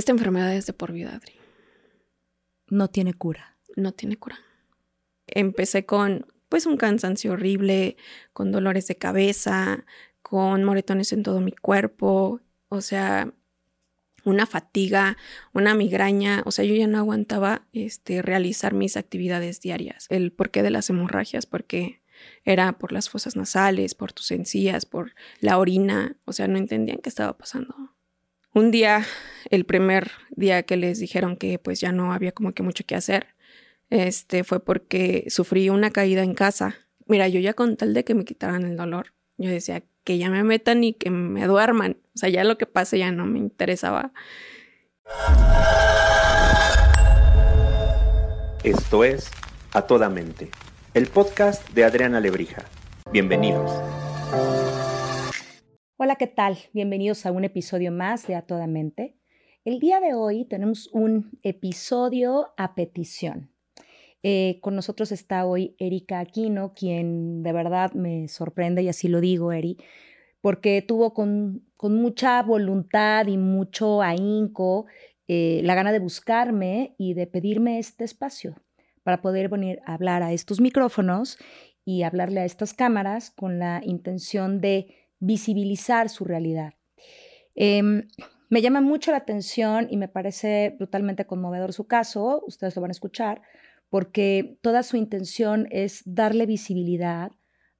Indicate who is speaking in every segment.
Speaker 1: Esta enfermedad es de por vida, Adri.
Speaker 2: No tiene cura.
Speaker 1: No tiene cura. Empecé con pues un cansancio horrible, con dolores de cabeza, con moretones en todo mi cuerpo, o sea, una fatiga, una migraña, o sea, yo ya no aguantaba este, realizar mis actividades diarias. El porqué de las hemorragias, porque era por las fosas nasales, por tus encías, por la orina, o sea, no entendían qué estaba pasando. Un día, el primer día que les dijeron que pues ya no había como que mucho que hacer, este fue porque sufrí una caída en casa. Mira, yo ya con tal de que me quitaran el dolor, yo decía que ya me metan y que me duerman. O sea, ya lo que pase ya no me interesaba.
Speaker 3: Esto es A Toda Mente, el podcast de Adriana Lebrija. Bienvenidos.
Speaker 2: Hola, ¿qué tal? Bienvenidos a un episodio más de A Toda Mente. El día de hoy tenemos un episodio a petición. Eh, con nosotros está hoy Erika Aquino, quien de verdad me sorprende, y así lo digo, Eri, porque tuvo con, mucha voluntad y mucho ahínco eh, la gana de buscarme y de pedirme este espacio para poder venir a hablar a estos micrófonos y hablarle a estas cámaras con la intención de visibilizar su realidad. Em, me llama mucho la atención y me parece brutalmente conmovedor su caso, ustedes lo van a escuchar, porque toda su intención es darle visibilidad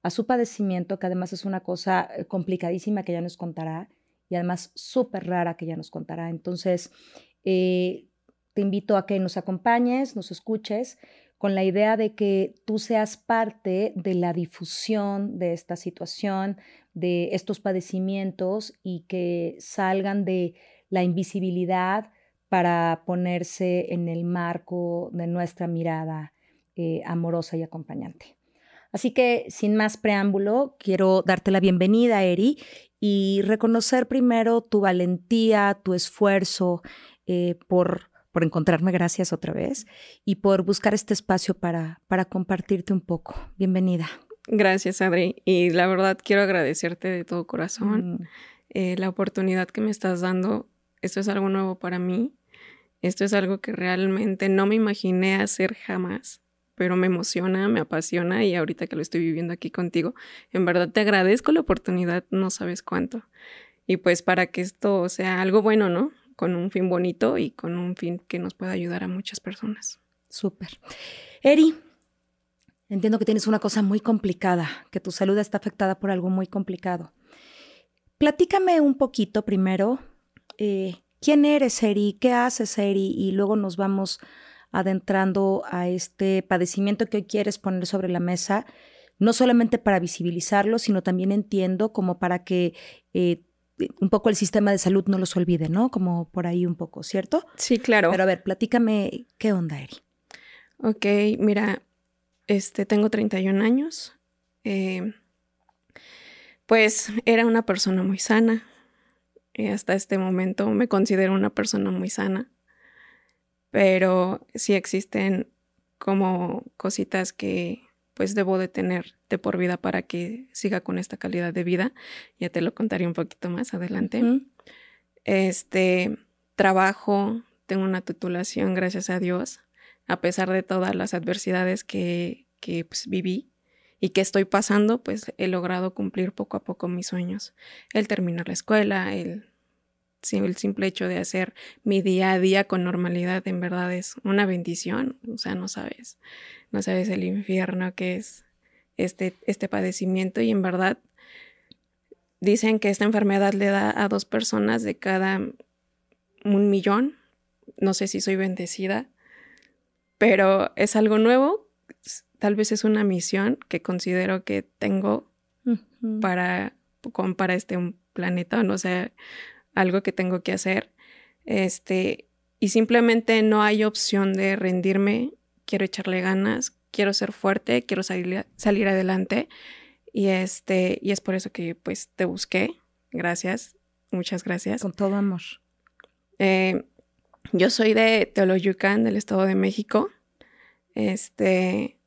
Speaker 2: a su padecimiento, que además es una cosa eh, complicadísima que ella nos contará y además súper rara que ella nos contará. Entonces, eh, te invito a que nos acompañes, nos escuches, con la idea de que tú seas parte de la difusión de esta situación, de estos padecimientos y que salgan de la invisibilidad para ponerse en el marco de nuestra mirada eh, amorosa y acompañante. Así que, sin más preámbulo, quiero darte la bienvenida, Eri, y reconocer primero tu valentía, tu esfuerzo eh, por, por encontrarme, gracias otra vez, y por buscar este espacio para, para compartirte un poco. Bienvenida.
Speaker 1: Gracias, Adri. Y la verdad quiero agradecerte de todo corazón mm. eh, la oportunidad que me estás dando. Esto es algo nuevo para mí. Esto es algo que realmente no me imaginé hacer jamás, pero me emociona, me apasiona y ahorita que lo estoy viviendo aquí contigo, en verdad te agradezco la oportunidad, no sabes cuánto. Y pues para que esto sea algo bueno, ¿no? Con un fin bonito y con un fin que nos pueda ayudar a muchas personas.
Speaker 2: Súper. Eri, entiendo que tienes una cosa muy complicada, que tu salud está afectada por algo muy complicado. Platícame un poquito primero. Eh, ¿Quién eres, Eri? ¿Qué haces, Eri? Y luego nos vamos adentrando a este padecimiento que hoy quieres poner sobre la mesa, no solamente para visibilizarlo, sino también entiendo como para que eh, un poco el sistema de salud no los olvide, ¿no? Como por ahí un poco, ¿cierto?
Speaker 1: Sí, claro.
Speaker 2: Pero a ver, platícame, ¿qué onda, Eri?
Speaker 1: Ok, mira, este, tengo 31 años. Eh, pues era una persona muy sana, y hasta este momento me considero una persona muy sana, pero sí existen como cositas que pues debo de tener de por vida para que siga con esta calidad de vida. Ya te lo contaré un poquito más adelante. Este trabajo, tengo una titulación, gracias a Dios, a pesar de todas las adversidades que, que pues, viví y que estoy pasando, pues he logrado cumplir poco a poco mis sueños. El terminar la escuela, el, el simple hecho de hacer mi día a día con normalidad, en verdad es una bendición. O sea, no sabes, no sabes el infierno que es este, este padecimiento y en verdad dicen que esta enfermedad le da a dos personas de cada un millón. No sé si soy bendecida, pero es algo nuevo tal vez es una misión que considero que tengo para, para este planeta, no sé, algo que tengo que hacer. Este, y simplemente no hay opción de rendirme, quiero echarle ganas, quiero ser fuerte, quiero salir, salir adelante. Y este, y es por eso que pues te busqué. Gracias, muchas gracias.
Speaker 2: Con todo amor.
Speaker 1: Eh, yo soy de Teoloyucan, del Estado de México. Este,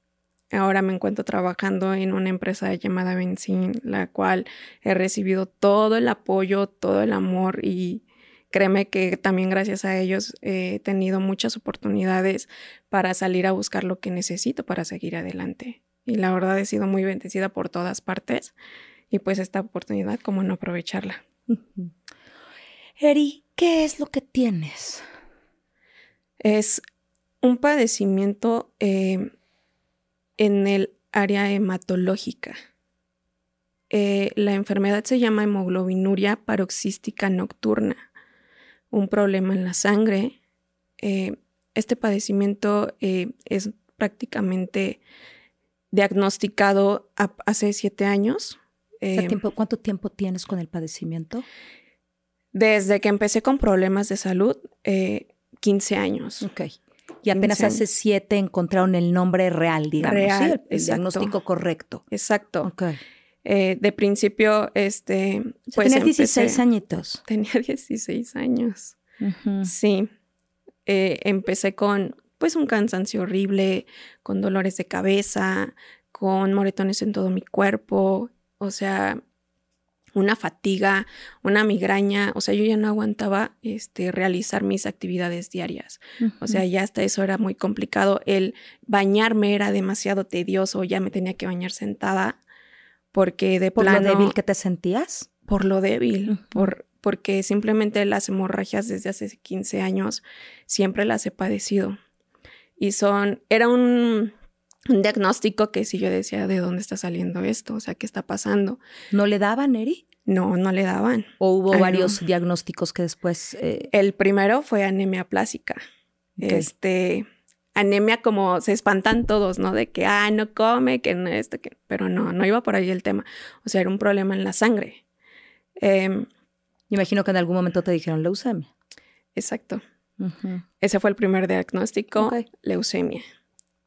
Speaker 1: Ahora me encuentro trabajando en una empresa llamada Benzin, la cual he recibido todo el apoyo, todo el amor y créeme que también gracias a ellos he tenido muchas oportunidades para salir a buscar lo que necesito para seguir adelante. Y la verdad he sido muy bendecida por todas partes y pues esta oportunidad, como no aprovecharla.
Speaker 2: Eri, ¿qué es lo que tienes?
Speaker 1: Es un padecimiento eh, en el área hematológica. Eh, la enfermedad se llama hemoglobinuria paroxística nocturna, un problema en la sangre. Eh, este padecimiento es prácticamente diagnosticado hace siete años.
Speaker 2: ¿Cuánto tiempo tienes con el padecimiento?
Speaker 1: Desde que empecé con problemas de salud, 15 años.
Speaker 2: Ok. Y apenas hace siete encontraron el nombre real, digamos. Real, el, diagnóstico correcto.
Speaker 1: Exacto. Okay. Eh, de principio, este.
Speaker 2: pues Tenías 16 añitos.
Speaker 1: Tenía 16 años. Sí. Eh, empecé con, pues, un cansancio horrible, con dolores de cabeza, con moretones en todo mi cuerpo. O sea, una fatiga, una migraña, o sea, yo ya no aguantaba este, realizar mis actividades diarias. O sea, ya hasta eso era muy complicado. El bañarme era demasiado tedioso, ya me tenía que bañar sentada porque de
Speaker 2: ¿Por lo débil que te sentías?
Speaker 1: Por lo débil, por, porque simplemente las hemorragias desde hace 15 años siempre las he padecido. Y son, era un un diagnóstico que si yo decía, ¿de dónde está saliendo esto? O sea, ¿qué está pasando?
Speaker 2: ¿No le daban, Eri?
Speaker 1: No, no le daban.
Speaker 2: ¿O hubo varios diagnósticos que después...?
Speaker 1: Eh, El primero fue anemia plásica. Este, anemia como se espantan todos, ¿no? De que, ah, no come, que no esto, que... Pero no, no iba por ahí el tema. O sea, era un problema en la sangre.
Speaker 2: Eh, Imagino que en algún momento te dijeron leucemia.
Speaker 1: Exacto. Ese fue el primer diagnóstico, leucemia.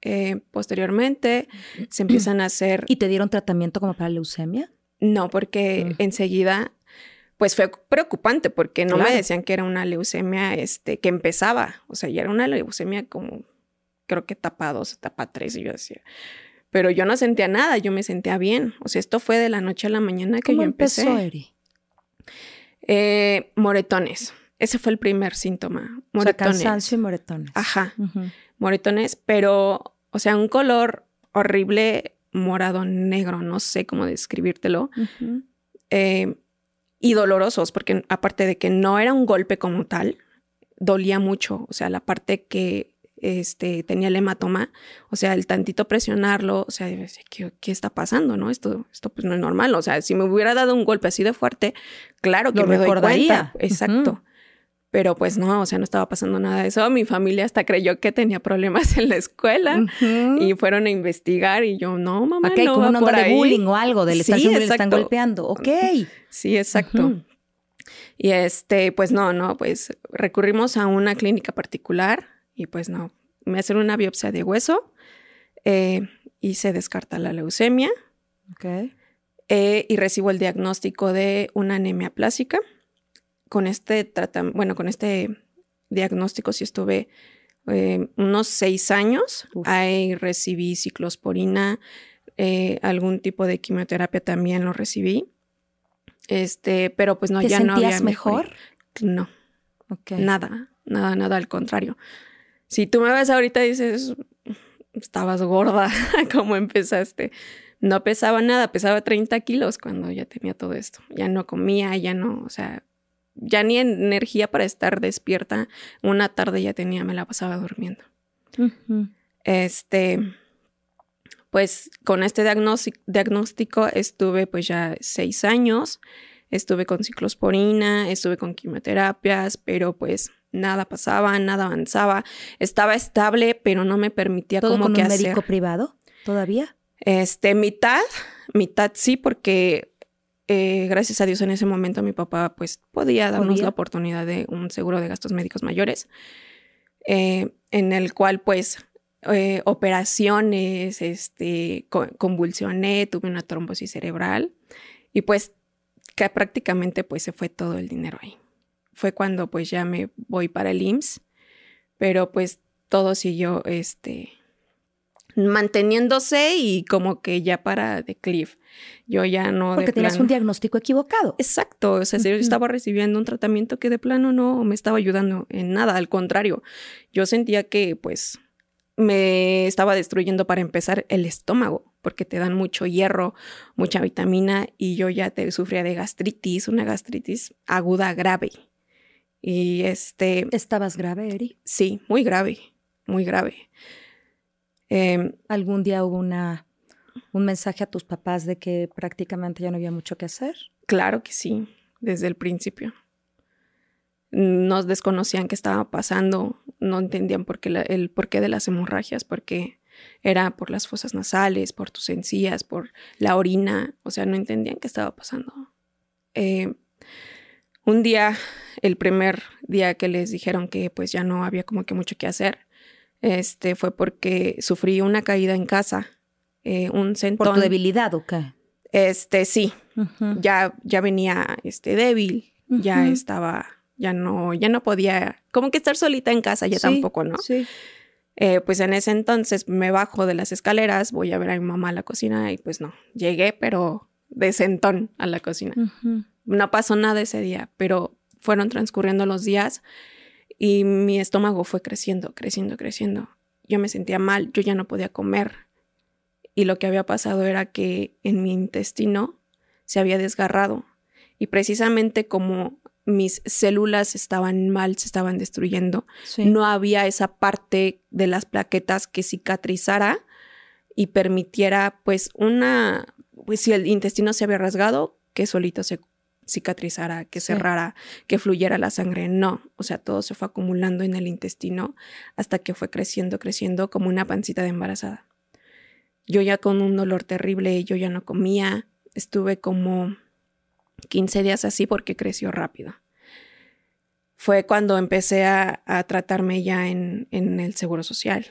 Speaker 1: Eh, posteriormente se empiezan a hacer...
Speaker 2: ¿Y te dieron tratamiento como para leucemia?
Speaker 1: No, porque mm. enseguida, pues fue preocupante porque no me decían que era una leucemia este, que empezaba, o sea, ya era una leucemia como, creo que etapa 2, etapa 3, y yo decía, pero yo no sentía nada, yo me sentía bien, o sea, esto fue de la noche a la mañana que yo empecé. Empezó, Eri? Eh, moretones. Ese fue el primer síntoma.
Speaker 2: Moretones. O cansancio y moretones.
Speaker 1: Ajá. Moretones, pero, o sea, un color horrible, morado, negro, no sé cómo describírtelo. Eh, y dolorosos, porque aparte de que no era un golpe como tal, dolía mucho. O sea, la parte que este, tenía el hematoma, o sea, el tantito presionarlo, o sea, ¿qué, qué está pasando? ¿No? Esto, esto pues no es normal. O sea, si me hubiera dado un golpe así de fuerte, claro que Lo me recordaría. Exacto. Pero pues no, o sea, no estaba pasando nada de eso. Mi familia hasta creyó que tenía problemas en la escuela y fueron a investigar y yo, no, mamá,
Speaker 2: okay, no como una onda de bullying o algo, de sí, le están golpeando. Ok.
Speaker 1: Sí, exacto. Y este, pues no, no, pues recurrimos a una clínica particular y pues no, me hacen una biopsia de hueso eh, y se descarta la leucemia. Ok. Eh, y recibo el diagnóstico de una anemia plástica con este tratamiento, bueno, con este diagnóstico sí estuve eh, unos seis años. Ahí recibí ciclosporina, eh, algún tipo de quimioterapia también lo recibí. Este, pero pues no, ya no había
Speaker 2: mejor.
Speaker 1: No. Nada, nada, nada, al contrario. Si tú me ves ahorita y dices, estabas gorda, como empezaste. No pesaba nada, pesaba 30 kilos cuando ya tenía todo esto. Ya no comía, ya no, o sea, ya ni energía para estar despierta. Una tarde ya tenía, me la pasaba durmiendo. Este, pues con este diagnóstico estuve pues ya seis años. Estuve con ciclosporina, estuve con quimioterapias, pero pues nada pasaba, nada avanzaba. Estaba estable, pero no me permitía
Speaker 2: ¿Todo
Speaker 1: como
Speaker 2: con
Speaker 1: que
Speaker 2: un médico privado todavía?
Speaker 1: Este, mitad, mitad sí, porque eh, gracias a Dios en ese momento mi papá pues podía darnos la oportunidad de un seguro de gastos médicos mayores, eh, en el cual pues eh, operaciones, este, convulsioné, tuve una trombosis cerebral y pues que prácticamente pues se fue todo el dinero ahí. Fue cuando pues ya me voy para el IMSS, pero pues todo siguió este, manteniéndose y como que ya para de cliff. Yo ya no.
Speaker 2: Porque tenías un diagnóstico equivocado.
Speaker 1: Exacto. O sea, yo estaba recibiendo un tratamiento que de plano no me estaba ayudando en nada. Al contrario, yo sentía que pues me estaba destruyendo para empezar el estómago, porque te dan mucho hierro, mucha vitamina y yo ya te sufría de gastritis, una gastritis aguda grave. Y este...
Speaker 2: ¿Estabas grave, Eri?
Speaker 1: Sí, muy grave, muy grave.
Speaker 2: Em, ¿Algún día hubo una, un mensaje a tus papás de que prácticamente ya no había mucho que hacer?
Speaker 1: Claro que sí, desde el principio. Nos desconocían qué estaba pasando, no entendían por qué el porqué de las hemorragias, porque era por las fosas nasales, por tus encías, por la orina, o sea, no entendían qué estaba pasando. Eh, un día, el primer día que les dijeron que pues ya no había como que mucho que hacer, este fue porque sufrí una caída en casa, eh, un sentón.
Speaker 2: ¿Por tu debilidad o qué?
Speaker 1: Este, sí, ya, ya venía este, débil, ya estaba, ya no, ya no podía, como que estar solita en casa ya tampoco, ¿no?
Speaker 2: Sí.
Speaker 1: Eh, pues en ese entonces me bajo de las escaleras, voy a ver a mi mamá a la cocina y pues no, llegué, pero de sentón a la cocina. No pasó nada ese día, pero fueron transcurriendo los días y mi estómago fue creciendo, creciendo, creciendo. Yo me sentía mal, yo ya no podía comer. Y lo que había pasado era que en mi intestino se había desgarrado. Y precisamente como mis células estaban mal, se estaban destruyendo, no había esa parte de las plaquetas que cicatrizara y permitiera pues una, pues si el intestino se había rasgado, que solito se cicatrizara, que cerrara, que fluyera la sangre. No, o sea, todo se fue acumulando en el intestino hasta que fue creciendo, creciendo como una pancita de embarazada. Yo ya con un dolor terrible, yo ya no comía, estuve como 15 días así porque creció rápido. Fue cuando empecé a, tratarme ya en, en, el seguro social.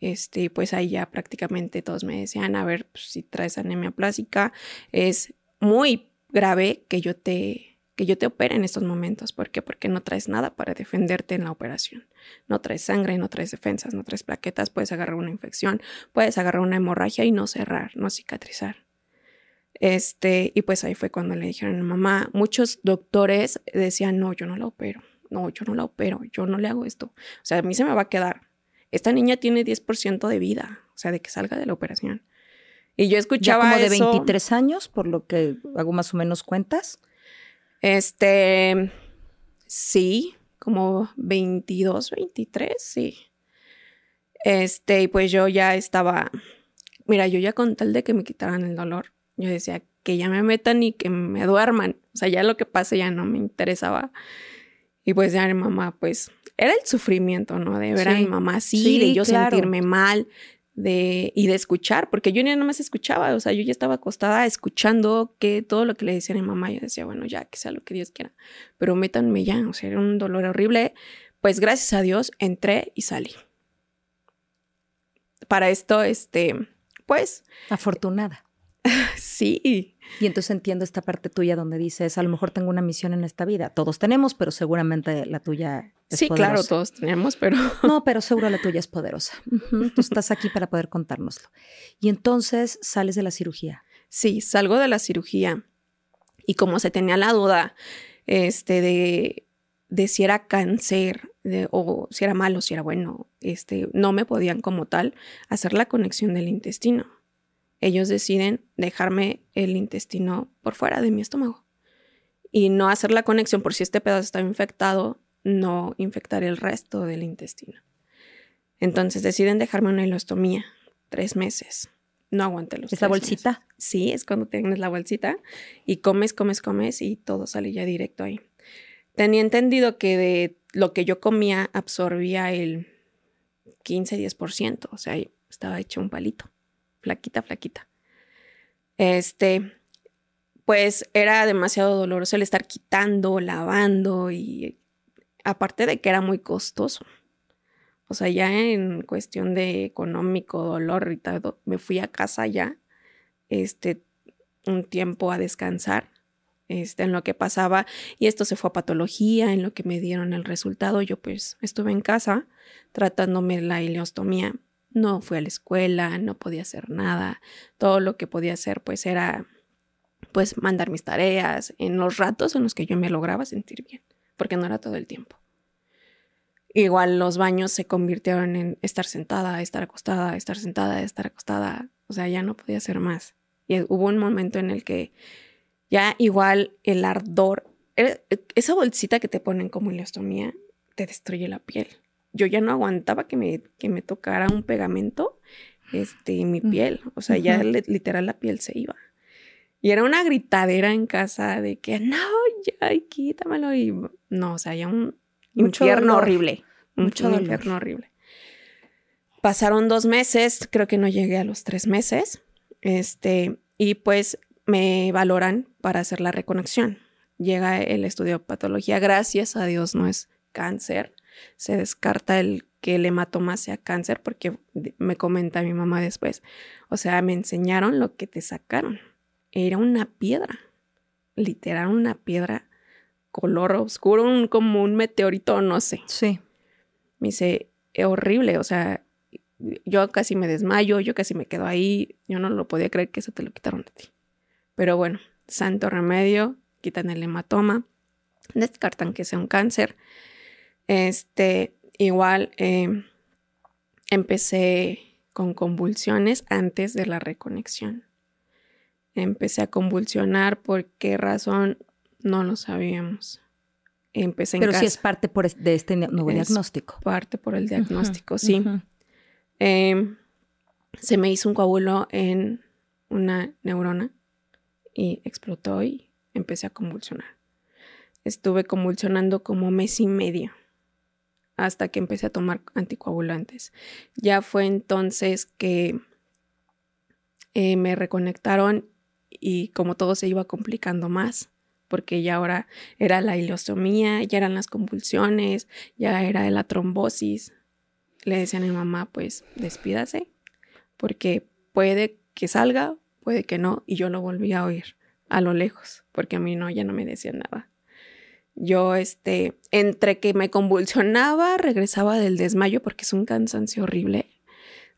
Speaker 1: Este, pues ahí ya prácticamente todos me decían, a ver, pues, si traes anemia plástica, es muy grave que yo te que yo te opere en estos momentos. ¿Por qué? Porque no traes nada para defenderte en la operación. No traes sangre, no traes defensas, no traes plaquetas, puedes agarrar una infección, puedes agarrar una hemorragia y no cerrar, no cicatrizar. Este, y pues ahí fue cuando le dijeron a mamá, muchos doctores decían, no, yo no la opero, no, yo no la opero, yo no le hago esto. O sea, a mí se me va a quedar. Esta niña tiene 10% de vida, o sea, de que salga de la operación. Y yo escuchaba
Speaker 2: ya como de 23 años, por lo que hago más o menos cuentas.
Speaker 1: Este, sí, como 22, 23, sí. Este, y pues yo ya estaba, mira, yo ya con tal de que me quitaran el dolor, yo decía que ya me metan y que me duerman. O sea, ya lo que pase ya no me interesaba. Y pues ya mi mamá, pues, era el sufrimiento, ¿no? De ver a mi mamá así, de yo sentirme mal, de, y de escuchar, porque yo ni no más escuchaba, o sea, yo ya estaba acostada escuchando que todo lo que le decía a mi mamá, yo decía, bueno, ya, que sea lo que Dios quiera, pero métanme ya, o sea, era un dolor horrible, pues gracias a Dios entré y salí. Para esto, este, pues...
Speaker 2: Afortunada.
Speaker 1: sí.
Speaker 2: Y entonces entiendo esta parte tuya donde dices, a lo mejor tengo una misión en esta vida. Todos tenemos, pero seguramente la tuya es
Speaker 1: sí, claro, todos tenemos, pero...
Speaker 2: No, pero seguro la tuya es poderosa. Tú estás aquí para poder contárnoslo. Y entonces sales de la cirugía.
Speaker 1: Sí, salgo de la cirugía. Y como se tenía la duda este, de, de si era cáncer o si era malo, si era bueno, este, no me podían como tal hacer la conexión del intestino ellos deciden dejarme el intestino por fuera de mi estómago y no hacer la conexión por si este pedazo está infectado, no infectar el resto del intestino. Entonces deciden dejarme una hilostomía, tres meses. No aguanté los
Speaker 2: ¿Es la bolsita?
Speaker 1: Sí, es cuando tienes la bolsita y comes, comes, comes y todo sale ya directo ahí. Tenía entendido que de lo que yo comía absorbía el 15-10%, o sea, estaba hecho un palito flaquita, flaquita. Este, pues era demasiado doloroso el estar quitando, lavando y aparte de que era muy costoso. O sea, ya en cuestión de económico, dolor y todo, me fui a casa ya, este, un tiempo a descansar, este, en lo que pasaba, y esto se fue a patología, en lo que me dieron el resultado, yo pues estuve en casa tratándome la ileostomía No fui a la escuela, no podía hacer nada. Todo lo que podía hacer pues era pues mandar mis tareas en los ratos en los que yo me lograba sentir bien, porque no era todo el tiempo. Igual los baños se convirtieron en estar sentada, estar acostada, estar sentada, estar acostada. O sea, ya no podía hacer más. Y hubo un momento en el que ya igual el ardor, e, esa bolsita que te ponen como ileostomía, te destruye la piel yo ya no aguantaba que me, que me tocara un pegamento este, en mi piel. O sea, ya literal la piel se iba. Y era una gritadera en casa de que no, ya, quítamelo. Y no, o sea, ya un infierno horrible. Mucho un infierno horrible. Pasaron dos meses, creo que no llegué a los tres meses. Este, y pues me valoran para hacer la reconexión. Llega el estudio de patología, gracias a Dios no es cáncer, se descarta el que el hematoma sea cáncer porque me comenta mi mamá después. O sea, me enseñaron lo que te sacaron. Era una piedra, literal una piedra color oscuro, como un meteorito, no sé.
Speaker 2: Sí.
Speaker 1: Me dice, es horrible, o sea, yo casi me desmayo, yo casi me quedo ahí, yo no lo podía creer que eso te lo quitaron de ti. Pero bueno, santo remedio, quitan el hematoma, descartan que sea un cáncer este, igual em, empecé con convulsiones antes de la reconexión. Empecé a convulsionar, ¿por qué razón? No lo sabíamos. Empecé en
Speaker 2: Pero sí es parte por de este nuevo diagnóstico.
Speaker 1: Parte por el diagnóstico, sí. Em, se me hizo un coágulo en una neurona y explotó y empecé a convulsionar. Estuve convulsionando como mes y medio hasta que empecé a tomar anticoagulantes. Ya fue entonces que eh, me reconectaron y como todo se iba complicando más, porque ya ahora era la ileostomía, ya eran las convulsiones, ya era la trombosis. Le decían a mi mamá, pues despídase, porque puede que salga, puede que no, y yo lo volví a oír a lo lejos, porque a mí no, ya no me decían nada. Yo, este, entre que me convulsionaba, regresaba del desmayo, porque es un cansancio horrible,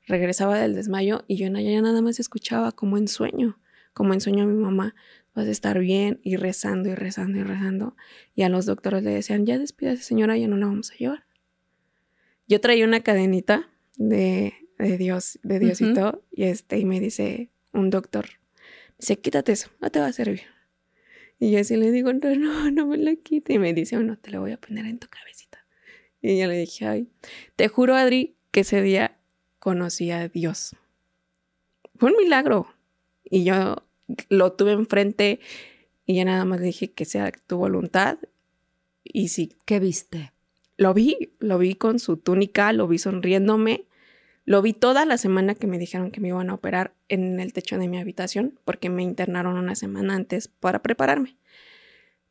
Speaker 1: regresaba del desmayo y yo ya nada más escuchaba como en sueño, como en sueño a mi mamá, vas a estar bien, y rezando y rezando y rezando. Y a los doctores le decían, ya despídase señora, ya no la vamos a llevar. Yo traía una cadenita de, de Dios, de Diosito, y este, y me dice un doctor, dice, quítate eso, no te va a servir. Y yo así le digo, no, no, no me la quite. Y me dice, oh, no, te la voy a poner en tu cabecita. Y yo le dije, ay, te juro, Adri, que ese día conocí a Dios. Fue un milagro. Y yo lo tuve enfrente y ya nada más le dije que sea tu voluntad. Y sí.
Speaker 2: ¿Qué viste?
Speaker 1: Lo vi, lo vi con su túnica, lo vi sonriéndome. Lo vi toda la semana que me dijeron que me iban a operar en el techo de mi habitación, porque me internaron una semana antes para prepararme.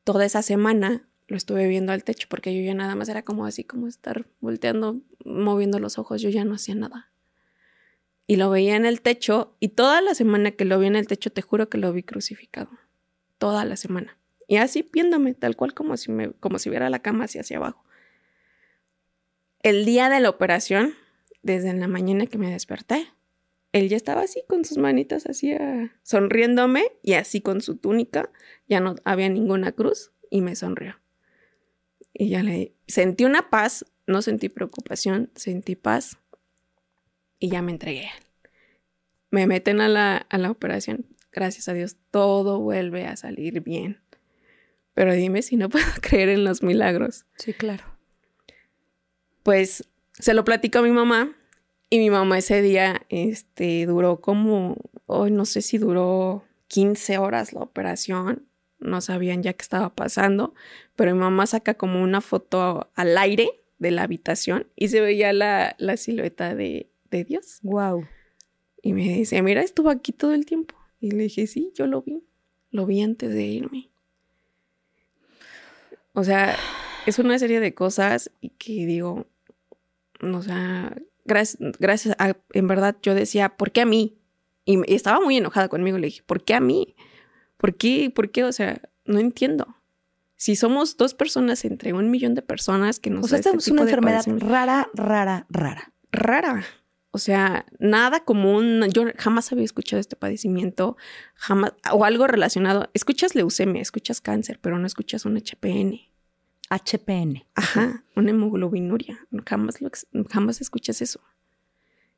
Speaker 1: Toda esa semana lo estuve viendo al techo, porque yo ya nada más era como así, como estar volteando, moviendo los ojos, yo ya no hacía nada. Y lo veía en el techo, y toda la semana que lo vi en el techo, te juro que lo vi crucificado. Toda la semana. Y así viéndome, tal cual como si, me, como si viera la cama hacia, hacia abajo. El día de la operación, desde la mañana que me desperté. Él ya estaba así con sus manitas así ah, sonriéndome y así con su túnica. Ya no había ninguna cruz y me sonrió. Y ya le sentí una paz, no sentí preocupación, sentí paz y ya me entregué. Me meten a la, a la operación. Gracias a Dios, todo vuelve a salir bien. Pero dime si no puedo creer en los milagros.
Speaker 2: Sí, claro.
Speaker 1: Pues se lo platico a mi mamá y mi mamá ese día este, duró como, hoy no sé si duró 15 horas la operación, no sabían ya qué estaba pasando, pero mi mamá saca como una foto al aire de la habitación y se veía la, la silueta de, de Dios.
Speaker 2: Wow.
Speaker 1: Y me dice, mira, estuvo aquí todo el tiempo. Y le dije, sí, yo lo vi. Lo vi antes de irme. O sea, es una serie de cosas y que digo, o sea, gracias, gracias a, en verdad yo decía, ¿por qué a mí? Y, estaba muy enojada conmigo, le dije, ¿por qué a mí? ¿Por qué? ¿Por qué? O sea, no entiendo. Si somos dos personas entre un millón de personas que nos...
Speaker 2: O sea, esta es una enfermedad rara, rara, rara.
Speaker 1: Rara. O sea, nada común. Yo jamás había escuchado este padecimiento, jamás, o algo relacionado. Escuchas leucemia, escuchas cáncer, pero no escuchas un HPN.
Speaker 2: HPN.
Speaker 1: Ajá, una hemoglobinuria. Jamás, lo, jamás escuchas eso.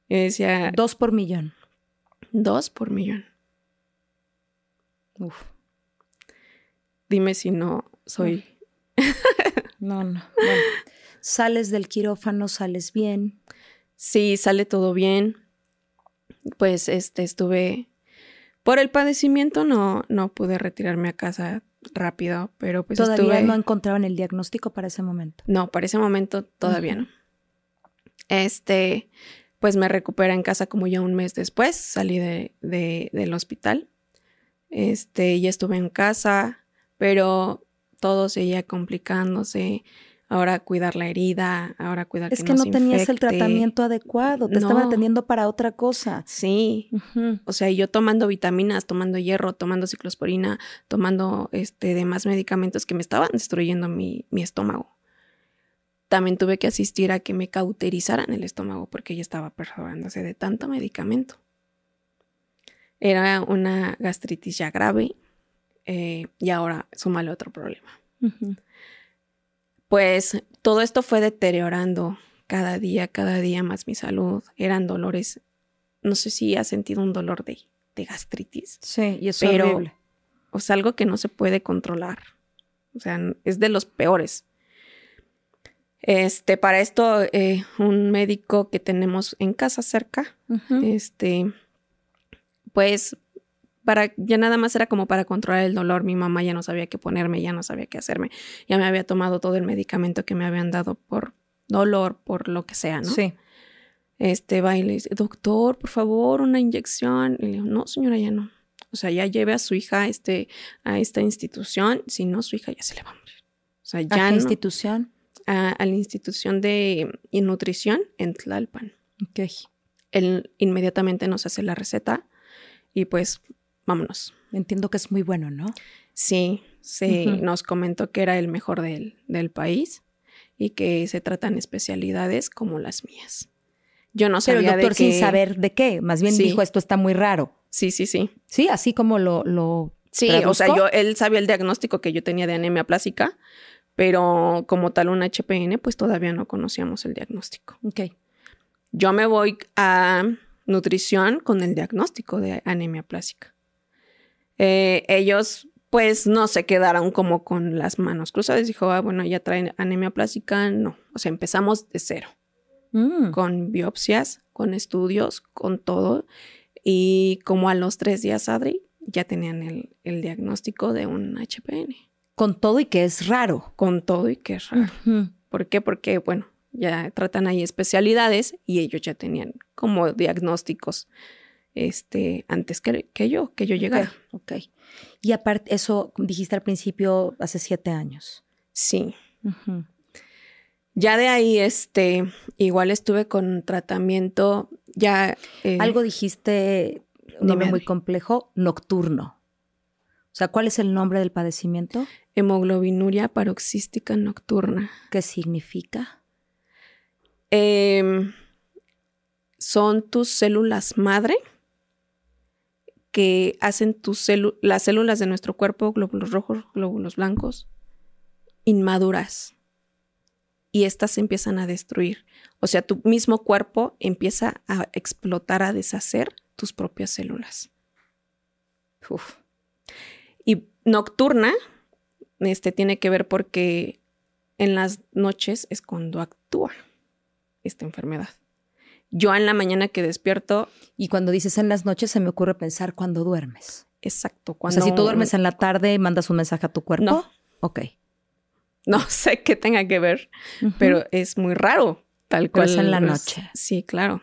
Speaker 1: Yo decía.
Speaker 2: Dos por millón.
Speaker 1: Dos por millón. Uf. Dime si no soy.
Speaker 2: No, no. Bueno, sales del quirófano, sales bien.
Speaker 1: Sí, sale todo bien. Pues este estuve. Por el padecimiento no, no pude retirarme a casa rápido, pero pues
Speaker 2: ¿Todavía no encontraban el diagnóstico para ese momento?
Speaker 1: No, para ese momento todavía no. Este, pues me recuperé en casa como ya un mes después, salí de, del hospital. Este, ya estuve en casa, pero todo seguía complicándose. Ahora cuidar la herida, ahora cuidar
Speaker 2: es que, no, tenías el tratamiento adecuado, te estaban atendiendo para otra cosa.
Speaker 1: Sí. O sea, yo tomando vitaminas, tomando hierro, tomando ciclosporina, tomando este demás medicamentos que me estaban destruyendo mi, mi estómago. También tuve que asistir a que me cauterizaran el estómago porque ya estaba perforándose de tanto medicamento. Era una gastritis ya grave eh, y ahora súmale otro problema. Pues todo esto fue deteriorando cada día, cada día más mi salud. Eran dolores, no sé si has sentido un dolor de, gastritis.
Speaker 2: Sí, y es horrible.
Speaker 1: O sea, algo que no se puede controlar. O sea, es de los peores. Este, para esto, eh, un médico que tenemos en casa cerca, este, pues para, ya nada más era como para controlar el dolor. Mi mamá ya no sabía qué ponerme, ya no sabía qué hacerme. Ya me había tomado todo el medicamento que me habían dado por dolor, por lo que sea, ¿no? Sí. Este va y le dice, doctor, por favor, una inyección. Y le digo, no, señora, ya no. O sea, ya lleve a su hija a, este, a esta institución, si no, su hija ya se le va a morir. O sea, ya
Speaker 2: ¿A qué institución?
Speaker 1: A, la institución de nutrición en Tlalpan.
Speaker 2: Ok.
Speaker 1: Él inmediatamente nos hace la receta y pues vámonos.
Speaker 2: Entiendo que es muy bueno, ¿no?
Speaker 1: Sí, sí, nos comentó que era el mejor del, del, país y que se tratan especialidades como las mías. Yo no sabía
Speaker 2: Pero el doctor
Speaker 1: de
Speaker 2: sin saber de qué, más bien dijo esto está muy raro.
Speaker 1: Sí, sí, sí.
Speaker 2: Sí, así como lo... lo
Speaker 1: sí, o sea, yo, él sabía el diagnóstico que yo tenía de anemia plástica, pero como tal un HPN, pues todavía no conocíamos el diagnóstico.
Speaker 2: Ok.
Speaker 1: Yo me voy a nutrición con el diagnóstico de anemia plástica. Eh, ellos pues no se quedaron como con las manos cruzadas. Dijo, ah, bueno, ya traen anemia plástica. No, o sea, empezamos de cero. Mm. Con biopsias, con estudios, con todo. Y como a los tres días, Adri, ya tenían el, diagnóstico de un HPN.
Speaker 2: Con todo y que es raro.
Speaker 1: Con todo y que es raro. ¿Por qué? Porque, bueno, ya tratan ahí especialidades y ellos ya tenían como diagnósticos este, antes que, que yo, que yo llegara.
Speaker 2: Ok. Y aparte, eso dijiste al principio, hace siete años.
Speaker 1: Sí. Ya de ahí, este, igual estuve con tratamiento, ya...
Speaker 2: Eh, Algo dijiste, un nombre muy complejo, nocturno. O sea, ¿cuál es el nombre del padecimiento?
Speaker 1: Hemoglobinuria paroxística nocturna.
Speaker 2: ¿Qué significa?
Speaker 1: Em, son tus células madre que hacen tus las células de nuestro cuerpo, glóbulos rojos, glóbulos blancos, inmaduras. Y estas se empiezan a destruir. O sea, tu mismo cuerpo empieza a explotar, a deshacer tus propias células. Y nocturna, este tiene que ver porque en las noches es cuando actúa esta enfermedad. Yo en la mañana que despierto.
Speaker 2: Y cuando dices en las noches, se me ocurre pensar cuando duermes.
Speaker 1: Exacto.
Speaker 2: Cuando... O sea, si tú duermes en la tarde, mandas un mensaje a tu cuerpo.
Speaker 1: No.
Speaker 2: Ok.
Speaker 1: No sé qué tenga que ver, pero es muy raro, tal cual.
Speaker 2: es en la noche.
Speaker 1: Sí, claro.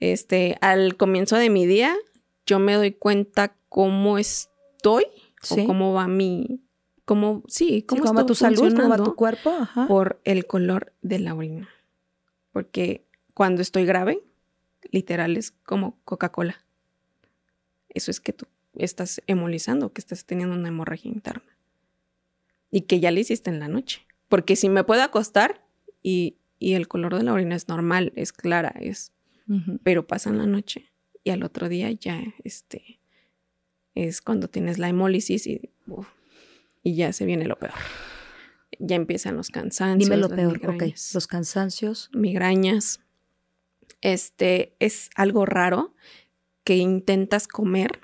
Speaker 1: Este, al comienzo de mi día, yo me doy cuenta cómo estoy o cómo va mi, cómo, sí, cómo,
Speaker 2: va tu salud, cómo va tu cuerpo,
Speaker 1: por el color de la orina. Porque cuando estoy grave, literal es como Coca-Cola. Eso es que tú estás hemolizando, que estás teniendo una hemorragia interna. Y que ya le hiciste en la noche. Porque si me puedo acostar y, el color de la orina es normal, es clara, es pero pasan la noche y al otro día ya este es cuando tienes la hemólisis y, y ya se viene lo peor. Ya empiezan los cansancios.
Speaker 2: Dime lo peor. Los cansancios.
Speaker 1: Migrañas. Este es algo raro que intentas comer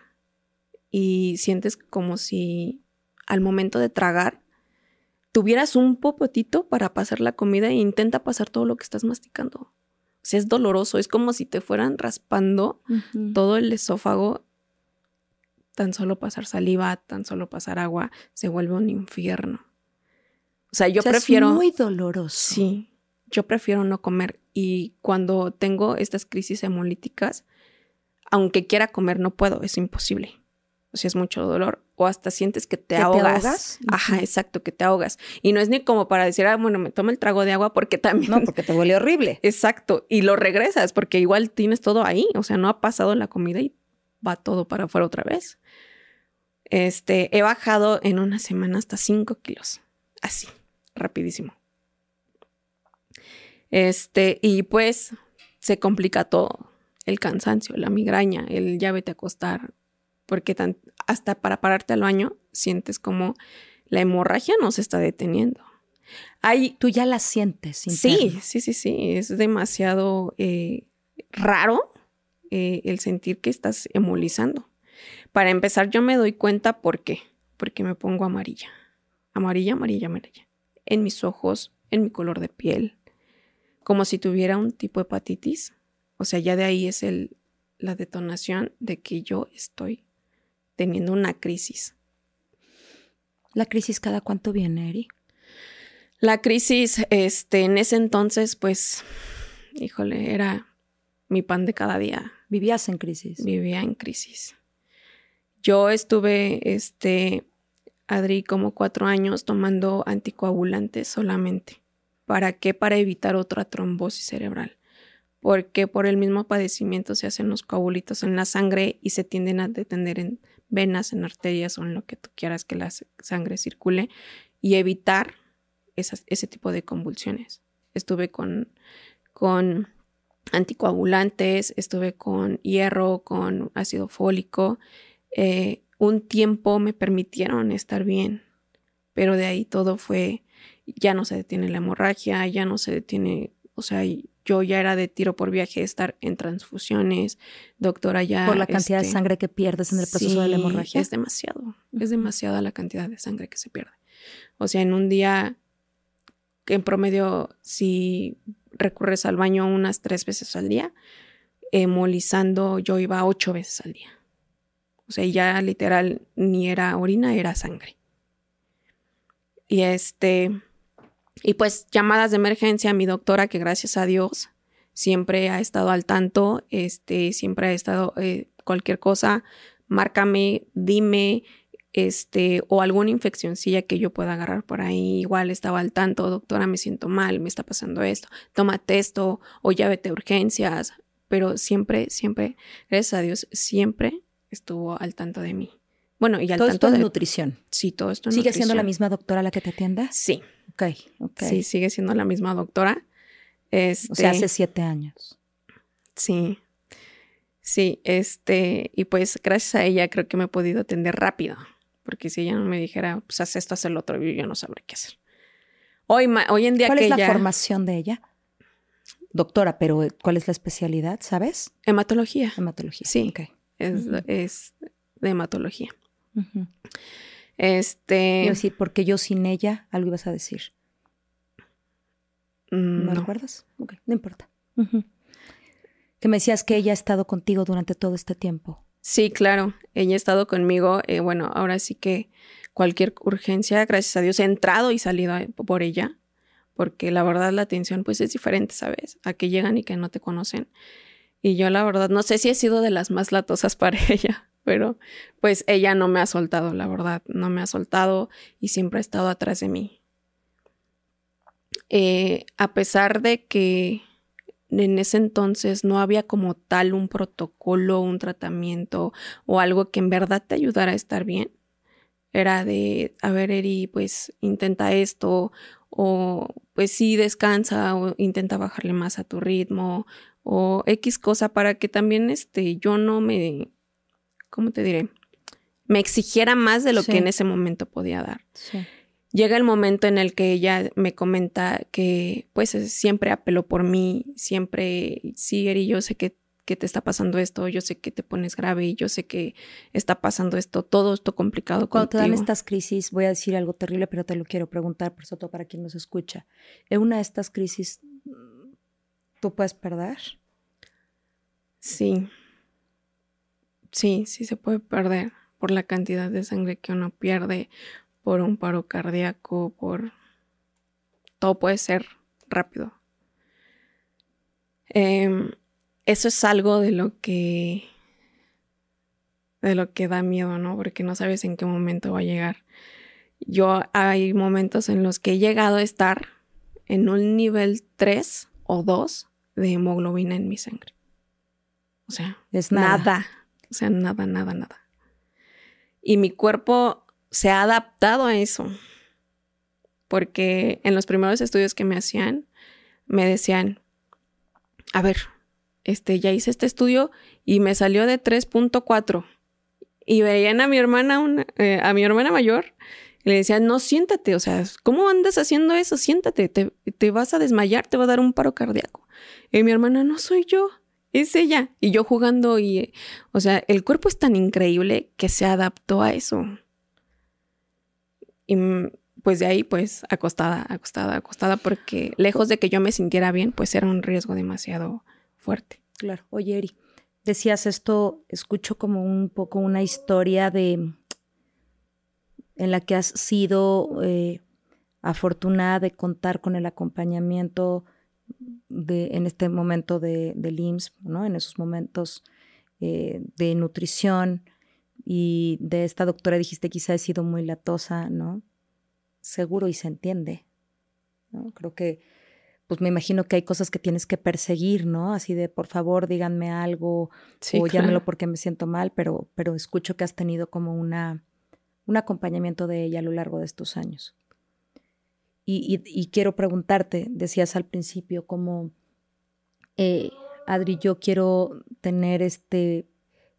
Speaker 1: y sientes como si al momento de tragar tuvieras un popotito para pasar la comida e intenta pasar todo lo que estás masticando. O sea, es doloroso, es como si te fueran raspando todo el esófago. Tan solo pasar saliva, tan solo pasar agua, se vuelve un infierno. O sea, yo prefiero...
Speaker 2: Es muy doloroso.
Speaker 1: Sí, yo prefiero no comer. Y cuando tengo estas crisis hemolíticas, aunque quiera comer, no puedo, es imposible. O sea, es mucho dolor. O hasta sientes que te ahogas. Ajá, exacto, que te ahogas. Y no es ni como para decir, ah, bueno, me tomo el trago de agua porque también.
Speaker 2: No, porque te huele horrible.
Speaker 1: Exacto. Y lo regresas porque igual tienes todo ahí. O sea, no ha pasado la comida y va todo para afuera otra vez. Este, he bajado en una semana hasta 5 kilos. Así, rapidísimo. Este, y pues se complica todo. El cansancio, la migraña, el ya vete a acostar, porque hasta para pararte al baño sientes como la hemorragia no se está deteniendo.
Speaker 2: Hay, Tú ya la sientes.
Speaker 1: Sí, sí, sí, sí. Es demasiado eh, raro eh, el sentir que estás hemolizando. Para empezar, yo me doy cuenta por qué. Porque me pongo amarilla. Amarilla, amarilla, amarilla. En mis ojos, en mi color de piel. Como si tuviera un tipo de hepatitis. O sea, ya de ahí es el, la detonación de que yo estoy teniendo una crisis.
Speaker 2: ¿La crisis cada cuánto viene, Eri?
Speaker 1: La crisis, este, en ese entonces, pues, híjole, era mi pan de cada día.
Speaker 2: ¿Vivías en crisis?
Speaker 1: Vivía en crisis. Yo estuve, este, Adri, como cuatro años tomando anticoagulantes solamente. ¿Para qué? Para evitar otra trombosis cerebral. Porque por el mismo padecimiento se hacen los coagulitos en la sangre y se tienden a detener en venas, en arterias o en lo que tú quieras que la sangre circule y evitar ese tipo de convulsiones. Estuve con, con anticoagulantes, estuve con hierro, con ácido fólico. Eh, un tiempo me permitieron estar bien, pero de ahí todo fue, ya no se detiene la hemorragia, ya no se detiene, o sea, yo ya era de tiro por viaje estar en transfusiones, doctora ya...
Speaker 2: Por la cantidad de este, sangre que pierdes en el proceso de la hemorragia.
Speaker 1: Es demasiado, es demasiada la cantidad de sangre que se pierde. O sea, en un día, en promedio, si recurres al baño unas tres veces al día, hemolizando yo iba ocho veces al día. O sea, ya literal ni era orina, era sangre. Y este, y pues llamadas de emergencia mi doctora, que gracias a Dios siempre ha estado al tanto, este, siempre ha estado eh, cualquier cosa, márcame, dime, este, o alguna infeccioncilla que yo pueda agarrar por ahí, igual estaba al tanto, doctora, me siento mal, me está pasando esto, tómate esto, o ya vete a urgencias, pero siempre, siempre, gracias a Dios, siempre estuvo al tanto de mí. Bueno, y al
Speaker 2: todo
Speaker 1: tanto
Speaker 2: esto
Speaker 1: de
Speaker 2: nutrición.
Speaker 1: Sí, todo esto
Speaker 2: en ¿Sigue siendo la misma doctora la que te atienda?
Speaker 1: Sí.
Speaker 2: Ok, ok.
Speaker 1: Sí, sigue siendo la misma doctora. Este,
Speaker 2: o sea, hace siete años.
Speaker 1: Sí. Sí, este, y pues gracias a ella creo que me he podido atender rápido. Porque si ella no me dijera, pues haz esto, haz el otro, yo no sabré qué hacer. Hoy, hoy en día
Speaker 2: ¿Cuál
Speaker 1: es
Speaker 2: la formación de ella? Doctora, pero ¿cuál es la especialidad, sabes?
Speaker 1: Hematología.
Speaker 2: Hematología.
Speaker 1: Sí. Okay. Es, es de hematología. Este.
Speaker 2: Porque yo sin ella, algo ibas a decir.
Speaker 1: Mm,
Speaker 2: ¿No, recuerdas? Ok, no importa. Que me decías que ella ha estado contigo durante todo este tiempo.
Speaker 1: Sí, claro. Ella ha estado conmigo. Eh, bueno, ahora sí que cualquier urgencia, gracias a Dios, he entrado y salido por ella. Porque la verdad la atención pues es diferente, ¿sabes? A que llegan y que no te conocen. Y yo la verdad no sé si he sido de las más latosas para ella pero pues ella no me ha soltado, la verdad, no me ha soltado y siempre ha estado atrás de mí. Eh, a pesar de que en ese entonces no había como tal un protocolo, un tratamiento o algo que en verdad te ayudara a estar bien, era de, a ver, Eri, pues intenta esto, o pues sí, descansa, o intenta bajarle más a tu ritmo, o X cosa para que también este, yo no me, ¿cómo te diré? Me exigiera más de lo que en ese momento podía dar. Llega el momento en el que ella me comenta que pues siempre apeló por mí, siempre, sí, Eri, yo sé que, que, te está pasando esto, yo sé que te pones grave y yo sé que está pasando esto, todo esto complicado.
Speaker 2: Cuando te dan estas crisis, voy a decir algo terrible, pero te lo quiero preguntar, por eso todo para quien nos escucha. ¿En una de estas crisis tú puedes perder?
Speaker 1: Sí. Sí, sí se puede perder por la cantidad de sangre que uno pierde, por un paro cardíaco, por... Todo puede ser rápido. Em, eso es algo de lo que... de lo que da miedo, ¿no? Porque no sabes en qué momento va a llegar. Yo hay momentos en los que he llegado a estar en un nivel 3 o 2 de hemoglobina en mi sangre. O sea, es nada. O sea, nada, nada, nada. Y mi cuerpo se ha adaptado a eso. Porque en los primeros estudios que me hacían, me decían, a ver, este, ya hice este estudio y me salió de 3.4. Y veían a mi hermana, eh, a mi hermana mayor, y le decían, no, siéntate, o sea, ¿cómo andas haciendo eso? Siéntate, te, te vas a desmayar, te va a dar un paro cardíaco. Y mi hermana, no soy yo es ella. Y yo jugando y, o sea, el cuerpo es tan increíble que se adaptó a eso. Y pues de ahí, pues acostada, acostada, acostada, porque lejos de que yo me sintiera bien, pues era un riesgo demasiado fuerte.
Speaker 2: Claro. Oye, Eri, decías esto, escucho como un poco una historia de en la que has sido eh, afortunada de contar con el acompañamiento en este momento de, del IMSS, ¿no? en esos momentos eh, de nutrición y de esta doctora dijiste quizá he sido muy latosa, ¿no? Seguro y se entiende. ¿no? Creo que, pues me imagino que hay cosas que tienes que perseguir, ¿no? Así de, por favor, díganme algo o llámelo porque me siento mal, pero, pero escucho que has tenido como una, un acompañamiento de ella a lo largo de estos años. Y, quiero preguntarte, decías al principio, como, eh, Adri, yo quiero tener este,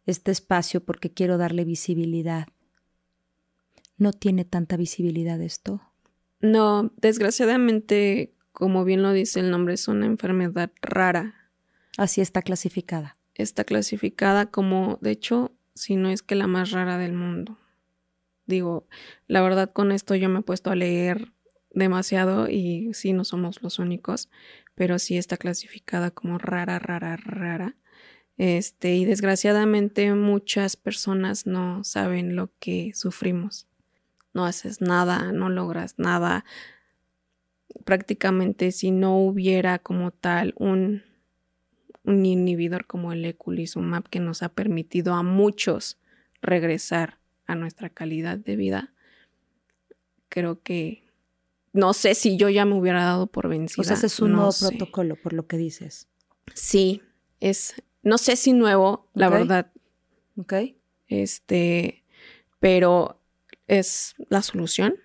Speaker 2: este espacio porque quiero darle visibilidad. ¿No tiene tanta visibilidad esto?
Speaker 1: No, desgraciadamente, como bien lo dice el nombre, es una enfermedad rara.
Speaker 2: Así está clasificada.
Speaker 1: Está clasificada como, de hecho, si no es que la más rara del mundo. Digo, la verdad con esto yo me he puesto a leer demasiado y sí, no somos los únicos, pero sí está clasificada como rara, rara, rara. Este, y desgraciadamente muchas personas no saben lo que sufrimos. No haces nada, no logras nada. Prácticamente si no hubiera como tal un, un inhibidor como el eculizumab que nos ha permitido a muchos regresar a nuestra calidad de vida, creo que no sé si yo ya me hubiera dado por vencida.
Speaker 2: O sea, ese es un nuevo protocolo, por lo que dices.
Speaker 1: Sí, es, no sé si nuevo, la verdad.
Speaker 2: Ok.
Speaker 1: Este, pero es la solución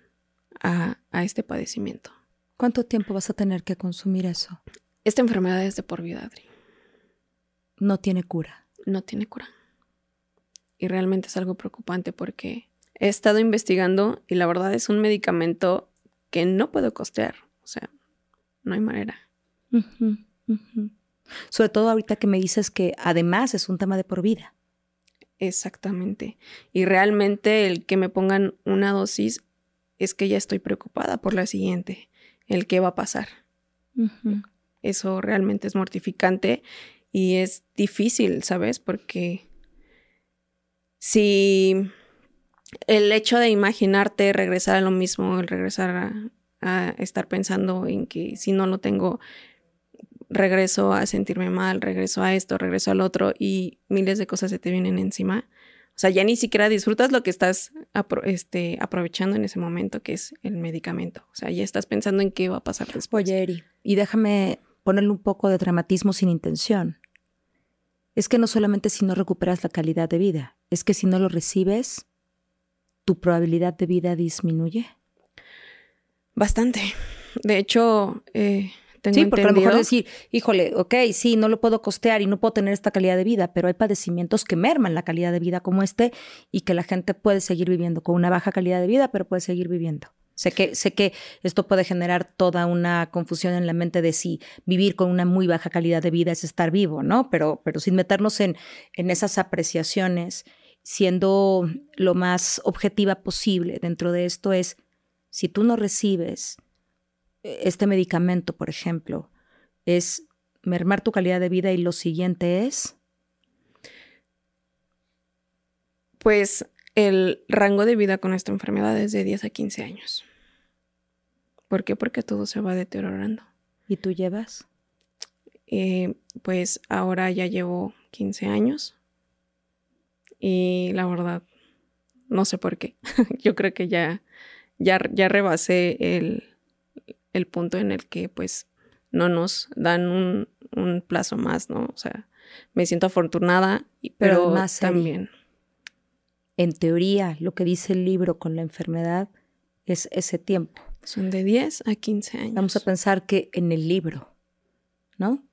Speaker 1: a, a, este padecimiento.
Speaker 2: ¿Cuánto tiempo vas a tener que consumir eso?
Speaker 1: Esta enfermedad es de por vida, Adri.
Speaker 2: No tiene cura.
Speaker 1: No tiene cura. Y realmente es algo preocupante porque he estado investigando y la verdad es un medicamento que no puedo costear. O sea, no hay manera.
Speaker 2: Sobre todo ahorita que me dices que además es un tema de por vida.
Speaker 1: Exactamente. Y realmente el que me pongan una dosis es que ya estoy preocupada por la siguiente, el que va a pasar. Eso realmente es mortificante y es difícil, ¿sabes? Porque si el hecho de imaginarte regresar a lo mismo, el regresar a, estar pensando en que si no lo tengo, regreso a sentirme mal, regreso a esto, regreso al otro y miles de cosas se te vienen encima. O sea, ya ni siquiera disfrutas lo que estás este, aprovechando en ese momento, que es el medicamento. O sea, ya estás pensando en qué va a pasar después.
Speaker 2: Oye, Eri, y déjame ponerle un poco de dramatismo sin intención. Es que no solamente si no recuperas la calidad de vida, es que si no lo recibes, ¿tu probabilidad de vida disminuye?
Speaker 1: Bastante. De hecho, eh, Tengo
Speaker 2: sí, porque a lo mejor decir, híjole, ok, sí, no lo puedo costear y no puedo tener esta calidad de vida, pero hay padecimientos que merman la calidad de vida como este y que la gente puede seguir viviendo con una baja calidad de vida, pero puede seguir viviendo. Sé que, sé que esto puede generar toda una confusión en la mente de si vivir con una muy baja calidad de vida es estar vivo, ¿no? Pero, pero sin meternos en, en esas apreciaciones, siendo lo más objetiva posible dentro de esto es, si tú no recibes eh, este medicamento, por ejemplo, es mermar tu calidad de vida y lo siguiente es,
Speaker 1: Pues el rango de vida con esta enfermedad es de 10 a 15 años. ¿Por qué? Porque todo se va deteriorando.
Speaker 2: ¿y tú llevas?
Speaker 1: Eh, pues ahora ya llevo 15 años y la verdad no sé por qué. Yo creo que ya, ya, ya rebasé el, el punto en el que pues no nos dan un, un plazo más, ¿no? O sea, me siento afortunada,
Speaker 2: Pero Eri,
Speaker 1: también.
Speaker 2: En teoría, lo que dice el libro con la enfermedad es ese tiempo.
Speaker 1: Son de 10 a 15 años.
Speaker 2: Vamos a pensar que en el libro, ¿no?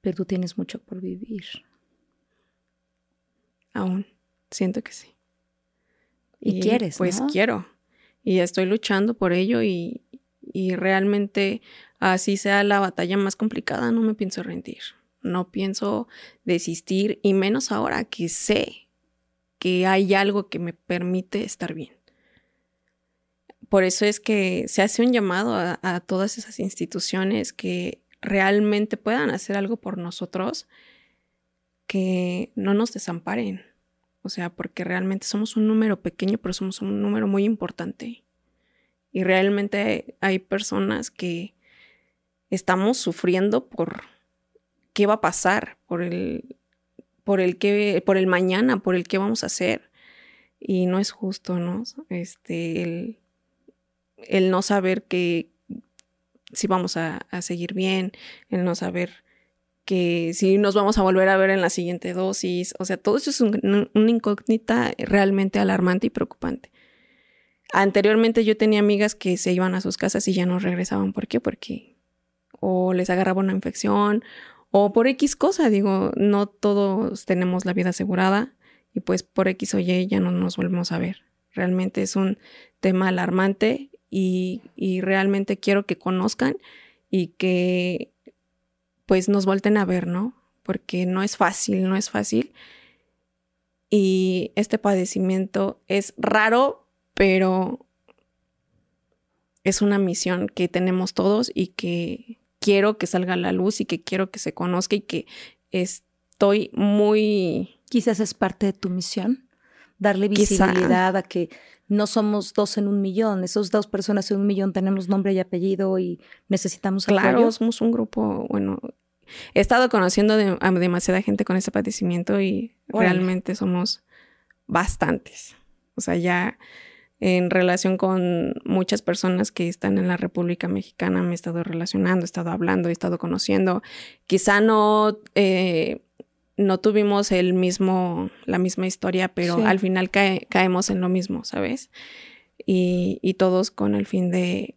Speaker 2: Pero tú tienes mucho por vivir.
Speaker 1: Aún. Siento que sí.
Speaker 2: Y quieres,
Speaker 1: Pues
Speaker 2: ¿no?
Speaker 1: quiero. Y estoy luchando por ello y, y realmente así sea la batalla más complicada, no me pienso rendir. No pienso desistir y menos ahora que sé que hay algo que me permite estar bien. Por eso es que se hace un llamado a, a todas esas instituciones que realmente puedan hacer algo por nosotros, que no nos desamparen. O sea, porque realmente somos un número pequeño, pero somos un número muy importante. Y realmente hay personas que estamos sufriendo por qué va a pasar, por el, por el que, por el mañana, por el qué vamos a hacer. Y no es justo, ¿no? Este, el, el no saber que si vamos a, a seguir bien, el no saber que si nos vamos a volver a ver en la siguiente dosis. O sea, todo eso es un- una incógnita realmente alarmante y preocupante. Anteriormente yo tenía amigas que se iban a sus casas y ya no regresaban. ¿Por qué? Porque o les agarraba una infección o por X cosa. Digo, no todos tenemos la vida asegurada y pues por X o Y ya no nos volvemos a ver. Realmente es un tema alarmante y, y realmente quiero que conozcan y que pues nos volten a ver, ¿no? Porque no es fácil, no es fácil. Y este padecimiento es raro, pero es una misión que tenemos todos y que quiero que salga a la luz y que quiero que se conozca y que estoy muy...
Speaker 2: Quizás es parte de tu misión, darle
Speaker 1: Quizá.
Speaker 2: visibilidad a que no somos dos en un millón, esos dos personas en un millón tenemos nombre y apellido y necesitamos
Speaker 1: Claro,
Speaker 2: apoyo.
Speaker 1: somos un grupo, bueno, he estado conociendo de- a demasiada gente con ese padecimiento y
Speaker 2: Órale.
Speaker 1: realmente somos bastantes. O sea, ya en relación con muchas personas que están en la República Mexicana me he estado relacionando, he estado hablando, he estado conociendo. Quizá no, eh, no tuvimos el mismo, la misma historia, pero
Speaker 2: Sí.
Speaker 1: al final cae- caemos en lo mismo, ¿sabes? Y, y todos con el fin de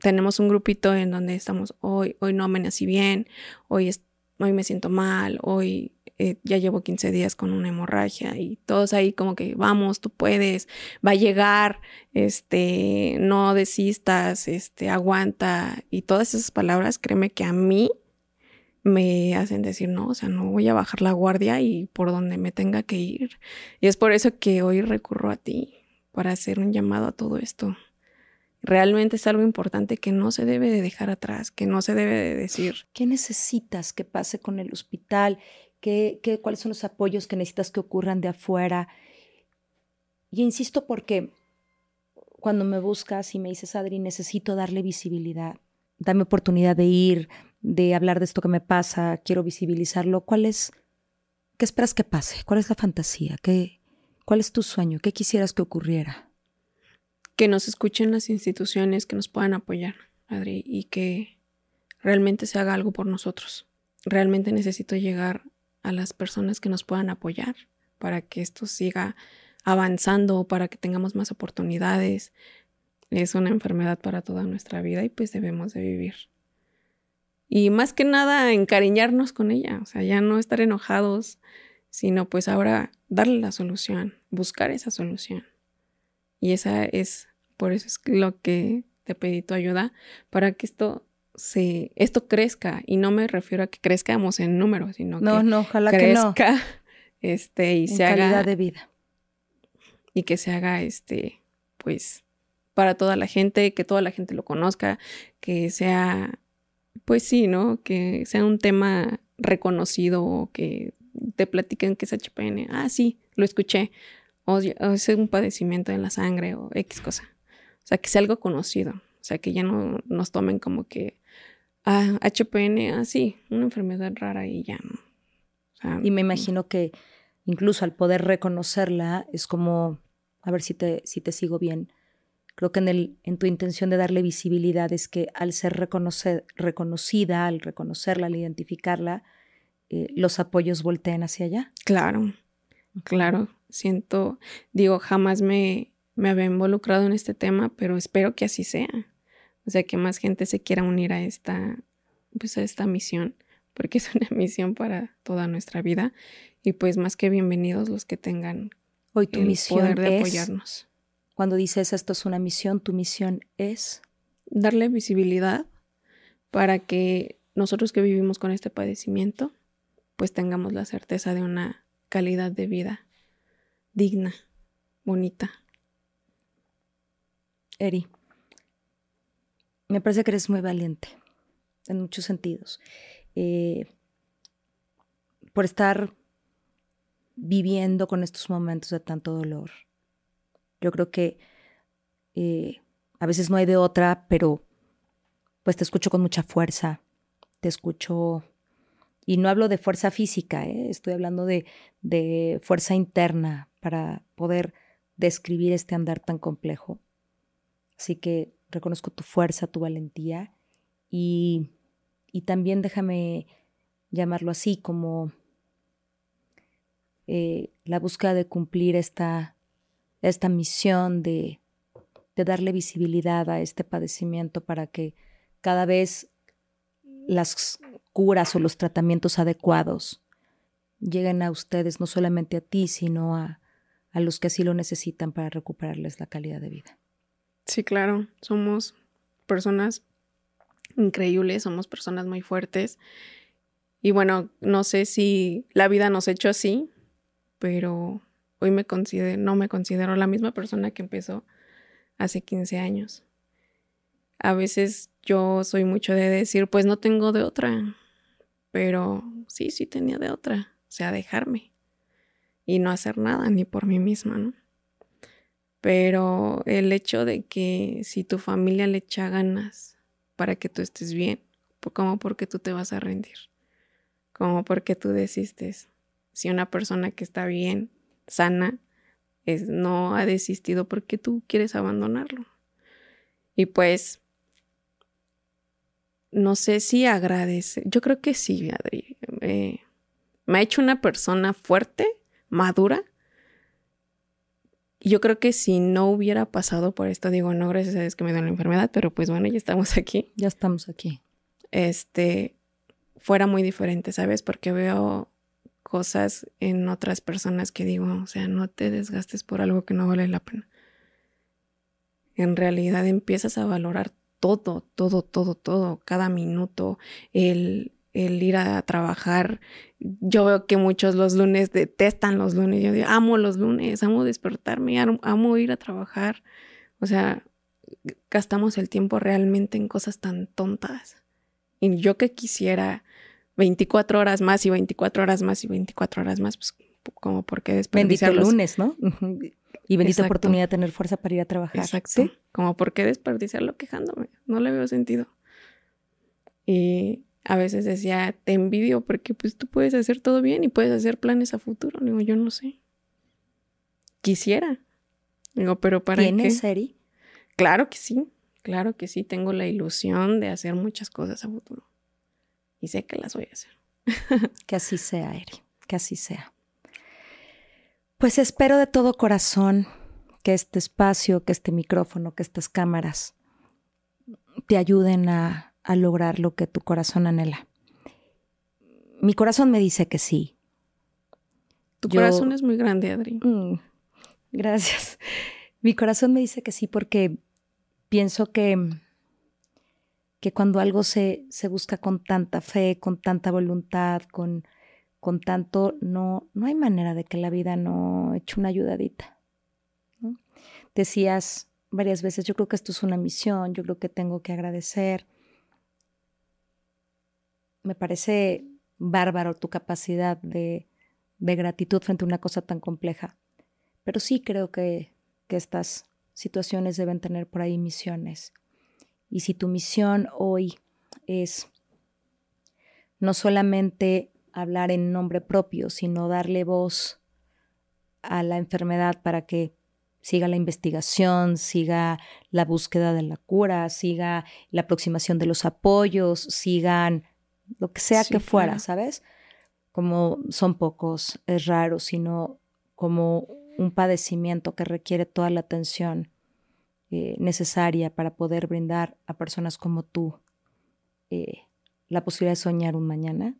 Speaker 1: tenemos un grupito en donde estamos, hoy, hoy no amanecí bien, hoy, es- hoy me siento mal, hoy eh, ya llevo 15 días con una hemorragia y todos ahí como que vamos, tú puedes, va a llegar, este, no desistas, este, aguanta y todas esas palabras, créeme que a mí me hacen decir, no, o sea, no voy a bajar la guardia y por donde me tenga que ir. Y es por eso que hoy recurro a ti para hacer un llamado a todo esto realmente es algo importante que no se debe de dejar atrás, que no se debe de decir.
Speaker 2: ¿Qué necesitas que pase con el hospital? ¿Qué, qué, cuáles son los apoyos que necesitas que ocurran de afuera? Y insisto porque cuando me buscas y me dices, Adri, necesito darle visibilidad, dame oportunidad de ir, de hablar de esto que me pasa, quiero visibilizarlo, ¿cuál es, qué esperas que pase? ¿Cuál es la fantasía? ¿Qué, ¿Cuál es tu sueño? ¿Qué quisieras que ocurriera?
Speaker 1: Que nos escuchen las instituciones que nos puedan apoyar, Adri, y que realmente se haga algo por nosotros. Realmente necesito llegar a las personas que nos puedan apoyar para que esto siga avanzando, para que tengamos más oportunidades. Es una enfermedad para toda nuestra vida y pues debemos de vivir y más que nada encariñarnos con ella, o sea, ya no estar enojados, sino pues ahora darle la solución, buscar esa solución. Y esa es, por eso es lo que te pedí tu ayuda, para que esto se, esto crezca. Y no me refiero a que crezcamos en números, sino
Speaker 2: no,
Speaker 1: que
Speaker 2: no, ojalá
Speaker 1: crezca,
Speaker 2: que no.
Speaker 1: este, y
Speaker 2: en
Speaker 1: se
Speaker 2: calidad
Speaker 1: haga,
Speaker 2: de vida.
Speaker 1: y que se haga, este, pues, para toda la gente, que toda la gente lo conozca, que sea, pues sí, ¿no? Que sea un tema reconocido o que te platiquen que es HPN. Ah, sí, lo escuché. O, o es un padecimiento en la sangre o X cosa. O sea, que sea algo conocido. O sea, que ya no nos tomen como que, ah, HPN, ah, sí, una enfermedad rara y ya. ¿no? O sea,
Speaker 2: Y me imagino que incluso al poder reconocerla es como, a ver si te, si te sigo bien, creo que en, el, en tu intención de darle visibilidad es que al ser reconocer, reconocida, al reconocerla, al identificarla, eh, los apoyos volteen hacia allá.
Speaker 1: Claro, claro. Siento, digo, jamás me, me había involucrado en este tema, pero espero que así sea. O sea, que más gente se quiera unir a esta, pues a esta misión, porque es una misión para toda nuestra vida. Y pues más que bienvenidos los que tengan
Speaker 2: Hoy tu
Speaker 1: el
Speaker 2: misión
Speaker 1: poder de
Speaker 2: es,
Speaker 1: apoyarnos.
Speaker 2: cuando dices esto es una misión, tu misión es,
Speaker 1: Darle visibilidad para que nosotros que vivimos con este padecimiento, pues tengamos la certeza de una calidad de vida digna, bonita.
Speaker 2: Eri, me parece que eres muy valiente en muchos sentidos. Eh, por estar viviendo con estos momentos de tanto dolor. Yo creo que eh, a veces no hay de otra, pero pues te escucho con mucha fuerza, te escucho, y no hablo de fuerza física, ¿eh? estoy hablando de, de fuerza interna para poder describir este andar tan complejo. Así que reconozco tu fuerza, tu valentía y, y también déjame llamarlo así como eh, la búsqueda de cumplir esta, esta misión de, de darle visibilidad a este padecimiento para que cada vez las curas o los tratamientos adecuados lleguen a ustedes, no solamente a ti, sino a, a los que así lo necesitan para recuperarles la calidad de vida.
Speaker 1: Sí, claro, somos personas increíbles, somos personas muy fuertes. Y bueno, no sé si la vida nos ha hecho así, pero hoy me considero, no me considero la misma persona que empezó hace 15 años. A veces yo soy mucho de decir, pues no tengo de otra, pero sí, sí tenía de otra, o sea, dejarme y no hacer nada ni por mí misma, ¿no? Pero el hecho de que si tu familia le echa ganas para que tú estés bien, como porque tú te vas a rendir, como porque tú desistes. Si una persona que está bien, sana, es, no ha desistido porque tú quieres abandonarlo. Y pues, no sé si agradece. Yo creo que sí, Adri. Eh, me ha hecho una persona fuerte, madura, yo creo que si no hubiera pasado por esto, digo, no, gracias a Dios que me dio la enfermedad, pero pues bueno, ya estamos aquí.
Speaker 2: Ya estamos aquí.
Speaker 1: Este, fuera muy diferente, ¿sabes? Porque veo cosas en otras personas que digo, o sea, no te desgastes por algo que no vale la pena. En realidad empiezas a valorar todo, todo, todo, todo, cada minuto, el, el ir a trabajar. Yo veo que muchos los lunes detestan los lunes. Yo digo, amo los lunes, amo despertarme, amo ir a trabajar. O sea, gastamos el tiempo realmente en cosas tan tontas. Y yo que quisiera 24 horas más y 24 horas más y 24 horas más, pues como por qué
Speaker 2: Bendito lunes, ¿no? Y bendita
Speaker 1: Exacto.
Speaker 2: oportunidad de tener fuerza para ir a trabajar.
Speaker 1: Exacto.
Speaker 2: ¿sí?
Speaker 1: Como por qué desperdiciarlo quejándome. No le veo sentido. Y a veces decía, te envidio porque pues tú puedes hacer todo bien y puedes hacer planes a futuro. Digo, yo no sé. Quisiera. Digo, pero para
Speaker 2: ¿Tienes,
Speaker 1: qué?
Speaker 2: Eri?
Speaker 1: Claro que sí. Claro que sí. Tengo la ilusión de hacer muchas cosas a futuro. Y sé que las voy a hacer.
Speaker 2: Que así sea, Eri. Que así sea. Pues espero de todo corazón que este espacio, que este micrófono, que estas cámaras te ayuden a, a lograr lo que tu corazón anhela. Mi corazón me dice que sí.
Speaker 1: Tu corazón es muy grande, Adri. Mm,
Speaker 2: gracias. Mi corazón me dice que sí porque pienso que, que cuando algo se, se busca con tanta fe, con tanta voluntad, con, con tanto, no, no hay manera de que la vida no eche una ayudadita. Decías varias veces, yo creo que esto es una misión, yo creo que tengo que agradecer. Me parece bárbaro tu capacidad de, de gratitud frente a una cosa tan compleja. Pero sí creo que, que estas situaciones deben tener por ahí misiones. Y si tu misión hoy es no solamente hablar en nombre propio, sino darle voz a la enfermedad para que siga la investigación, siga la búsqueda de la cura, siga la aproximación de los apoyos, sigan lo que sea que fuera, ¿sabes? Como son pocos, es raro, sino como un padecimiento que requiere toda la atención eh, necesaria para poder brindar a personas como tú eh, la posibilidad de soñar un mañana.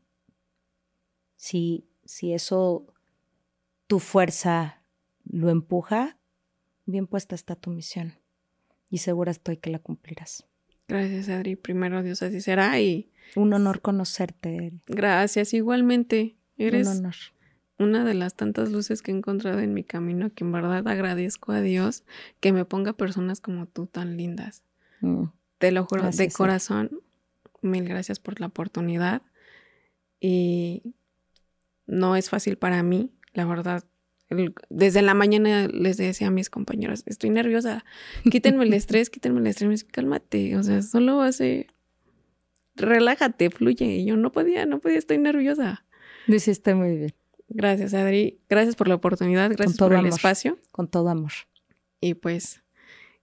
Speaker 2: Si, si eso tu fuerza lo empuja, bien puesta está tu misión y segura estoy que la cumplirás.
Speaker 1: Gracias, Adri. Primero Dios así será y...
Speaker 2: Un honor conocerte.
Speaker 1: Gracias, igualmente. Eres Un honor. una de las tantas luces que he encontrado en mi camino que en verdad agradezco a Dios que me ponga personas como tú tan lindas. Mm. Te lo juro, de corazón, mil gracias por la oportunidad. Y no es fácil para mí, la verdad, desde la mañana les decía a mis compañeros, estoy nerviosa, quítenme el estrés, quítenme el estrés, cálmate, o sea, solo hace, relájate, fluye. Y yo no podía, no podía, estoy nerviosa.
Speaker 2: Lo hiciste muy bien.
Speaker 1: Gracias, Adri. Gracias por la oportunidad, gracias por el espacio.
Speaker 2: Con todo amor.
Speaker 1: Y pues,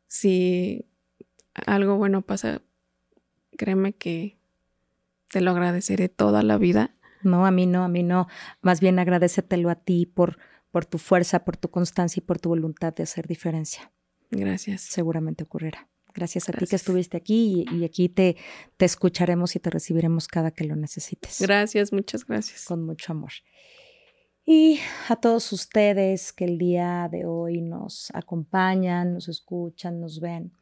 Speaker 1: si algo bueno pasa, créeme que te lo agradeceré toda la vida.
Speaker 2: No, a mí no, a mí no. Más bien agradecetelo a ti por por tu fuerza, por tu constancia y por tu voluntad de hacer diferencia.
Speaker 1: Gracias.
Speaker 2: Seguramente ocurrirá. Gracias a ti que estuviste aquí y, aquí te, te escucharemos y te recibiremos cada que lo necesites.
Speaker 1: Gracias, muchas gracias.
Speaker 2: Con mucho amor. Y a todos ustedes que el día de hoy nos acompañan, nos escuchan, nos ven,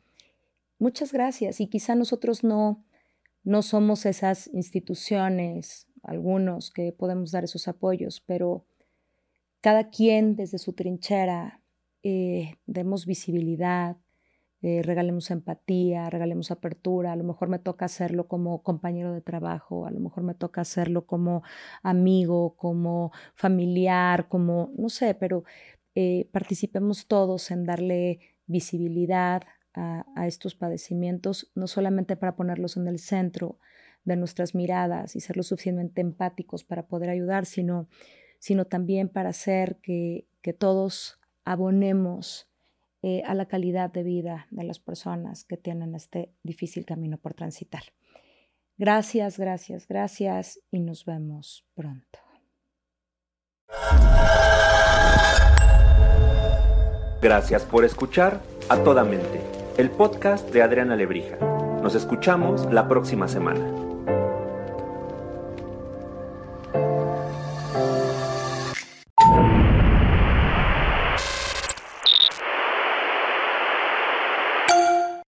Speaker 2: muchas gracias. Y quizá nosotros no, no somos esas instituciones, algunos que podemos dar esos apoyos, pero cada quien desde su trinchera eh, demos visibilidad, eh, regalemos empatía, regalemos apertura, a lo mejor me toca hacerlo como compañero de trabajo, a lo mejor me toca hacerlo como amigo, como familiar, como, no sé, pero eh, participemos todos en darle visibilidad a, a, estos padecimientos, no solamente para ponerlos en el centro de nuestras miradas y ser lo suficientemente empáticos para poder ayudar, sino sino también para hacer que, todos abonemos eh, a la calidad de vida de las personas que tienen este difícil camino por transitar. Gracias, gracias, gracias y nos vemos pronto.
Speaker 3: Gracias por escuchar a toda mente, el podcast de Adriana Lebrija. Nos escuchamos la próxima semana.